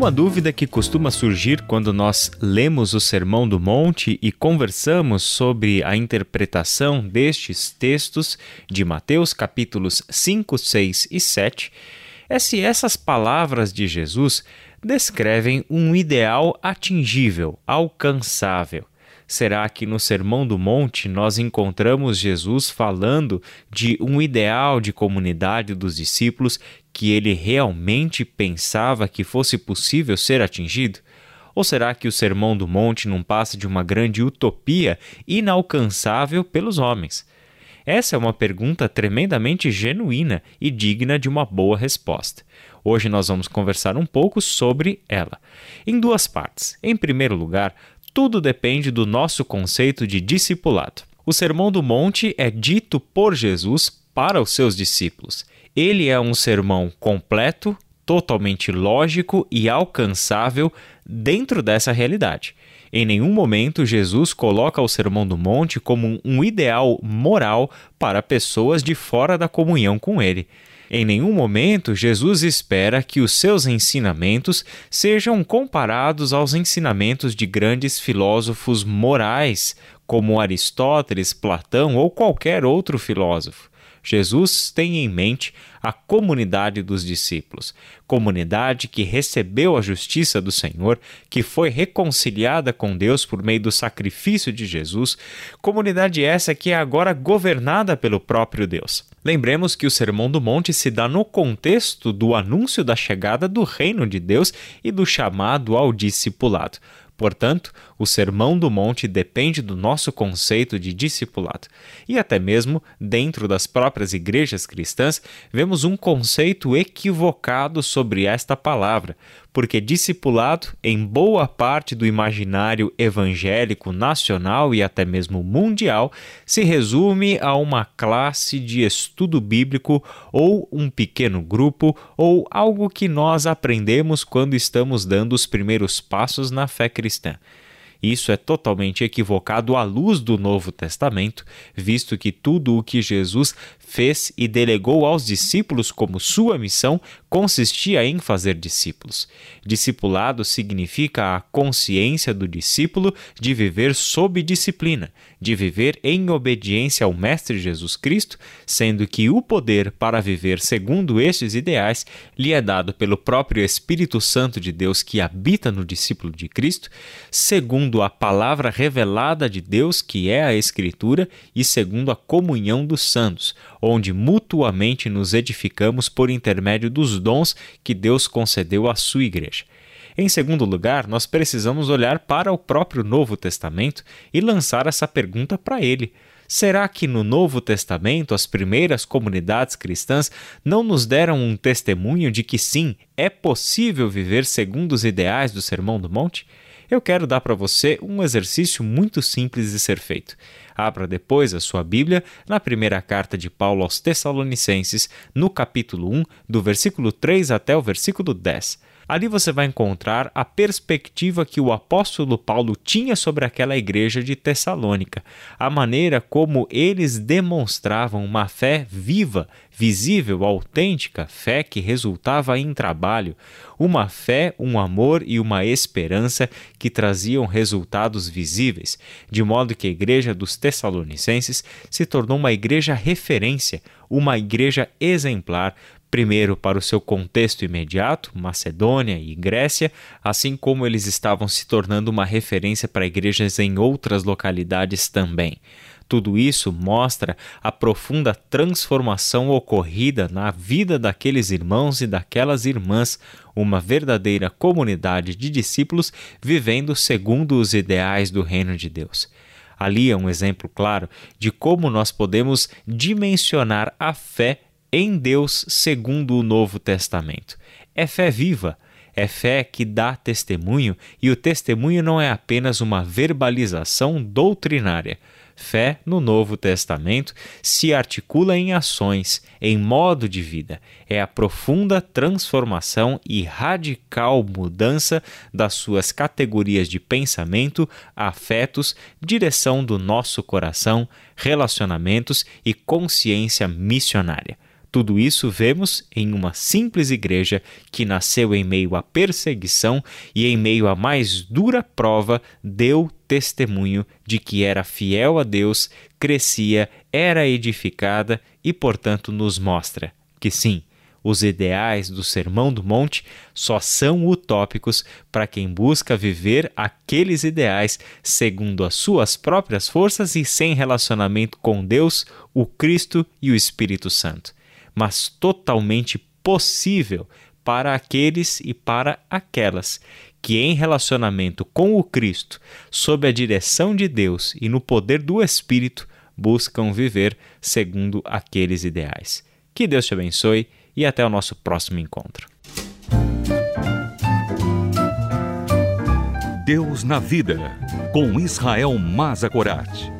Uma dúvida que costuma surgir quando nós lemos o Sermão do Monte e conversamos sobre a interpretação destes textos de Mateus capítulos 5, 6 e 7 é se essas palavras de Jesus descrevem um ideal atingível, alcançável. Será que no Sermão do Monte nós encontramos Jesus falando de um ideal de comunidade dos discípulos que ele realmente pensava que fosse possível ser atingido? Ou será que o Sermão do Monte não passa de uma grande utopia inalcançável pelos homens? Essa é uma pergunta tremendamente genuína e digna de uma boa resposta. Hoje nós vamos conversar um pouco sobre ela, em duas partes. Em primeiro lugar, tudo depende do nosso conceito de discipulado. O Sermão do Monte é dito por Jesus para os seus discípulos. Ele é um sermão completo, totalmente lógico e alcançável dentro dessa realidade. Em nenhum momento Jesus coloca o Sermão do Monte como um ideal moral para pessoas de fora da comunhão com ele. Em nenhum momento Jesus espera que os seus ensinamentos sejam comparados aos ensinamentos de grandes filósofos morais, como Aristóteles, Platão ou qualquer outro filósofo. Jesus tem em mente a comunidade dos discípulos, comunidade que recebeu a justiça do Senhor, que foi reconciliada com Deus por meio do sacrifício de Jesus, comunidade essa que é agora governada pelo próprio Deus. Lembremos que o Sermão do Monte se dá no contexto do anúncio da chegada do reino de Deus e do chamado ao discipulado. Portanto, o Sermão do Monte depende do nosso conceito de discipulado. E até mesmo dentro das próprias igrejas cristãs, vemos um conceito equivocado sobre esta palavra, porque discipulado, em boa parte do imaginário evangélico nacional e até mesmo mundial, se resume a uma classe de estudo bíblico ou um pequeno grupo ou algo que nós aprendemos quando estamos dando os primeiros passos na fé cristã. Isso é totalmente equivocado à luz do Novo Testamento, visto que tudo o que Jesus fez e delegou aos discípulos como sua missão consistia em fazer discípulos. Discipulado significa a consciência do discípulo de viver sob disciplina, de viver em obediência ao Mestre Jesus Cristo, sendo que o poder para viver segundo estes ideais lhe é dado pelo próprio Espírito Santo de Deus que habita no discípulo de Cristo, segundo segundo a palavra revelada de Deus, que é a Escritura, e segundo a comunhão dos santos, onde mutuamente nos edificamos por intermédio dos dons que Deus concedeu à sua igreja. Em segundo lugar, nós precisamos olhar para o próprio Novo Testamento e lançar essa pergunta para ele. Será que no Novo Testamento as primeiras comunidades cristãs não nos deram um testemunho de que sim, é possível viver segundo os ideais do Sermão do Monte? Eu quero dar para você um exercício muito simples de ser feito. Abra depois a sua Bíblia na primeira carta de Paulo aos Tessalonicenses, no capítulo 1, do versículo 3 até o versículo 10. Ali você vai encontrar a perspectiva que o apóstolo Paulo tinha sobre aquela igreja de Tessalônica, a maneira como eles demonstravam uma fé viva, visível, autêntica, fé que resultava em trabalho, uma fé, um amor e uma esperança que traziam resultados visíveis, de modo que a igreja dos Tessalonicenses se tornou uma igreja referência, uma igreja exemplar primeiro para o seu contexto imediato, Macedônia e Grécia, assim como eles estavam se tornando uma referência para igrejas em outras localidades também. Tudo isso mostra a profunda transformação ocorrida na vida daqueles irmãos e daquelas irmãs, uma verdadeira comunidade de discípulos vivendo segundo os ideais do reino de Deus. Ali é um exemplo claro de como nós podemos dimensionar a fé em Deus segundo o Novo Testamento. É fé viva, é fé que dá testemunho e o testemunho não é apenas uma verbalização doutrinária. Fé no Novo Testamento se articula em ações, em modo de vida. É a profunda transformação e radical mudança das suas categorias de pensamento, afetos, direção do nosso coração, relacionamentos e consciência missionária. Tudo isso vemos em uma simples igreja que nasceu em meio à perseguição e em meio à mais dura prova deu testemunho de que era fiel a Deus, crescia, era edificada e, portanto, nos mostra que sim, os ideais do Sermão do Monte só são utópicos para quem busca viver aqueles ideais segundo as suas próprias forças e sem relacionamento com Deus, o Cristo e o Espírito Santo mas totalmente possível para aqueles e para aquelas que, em relacionamento com o Cristo, sob a direção de Deus e no poder do Espírito, buscam viver segundo aqueles ideais. Que Deus te abençoe e até o nosso próximo encontro. Deus na Vida, com Israel Mazakorat.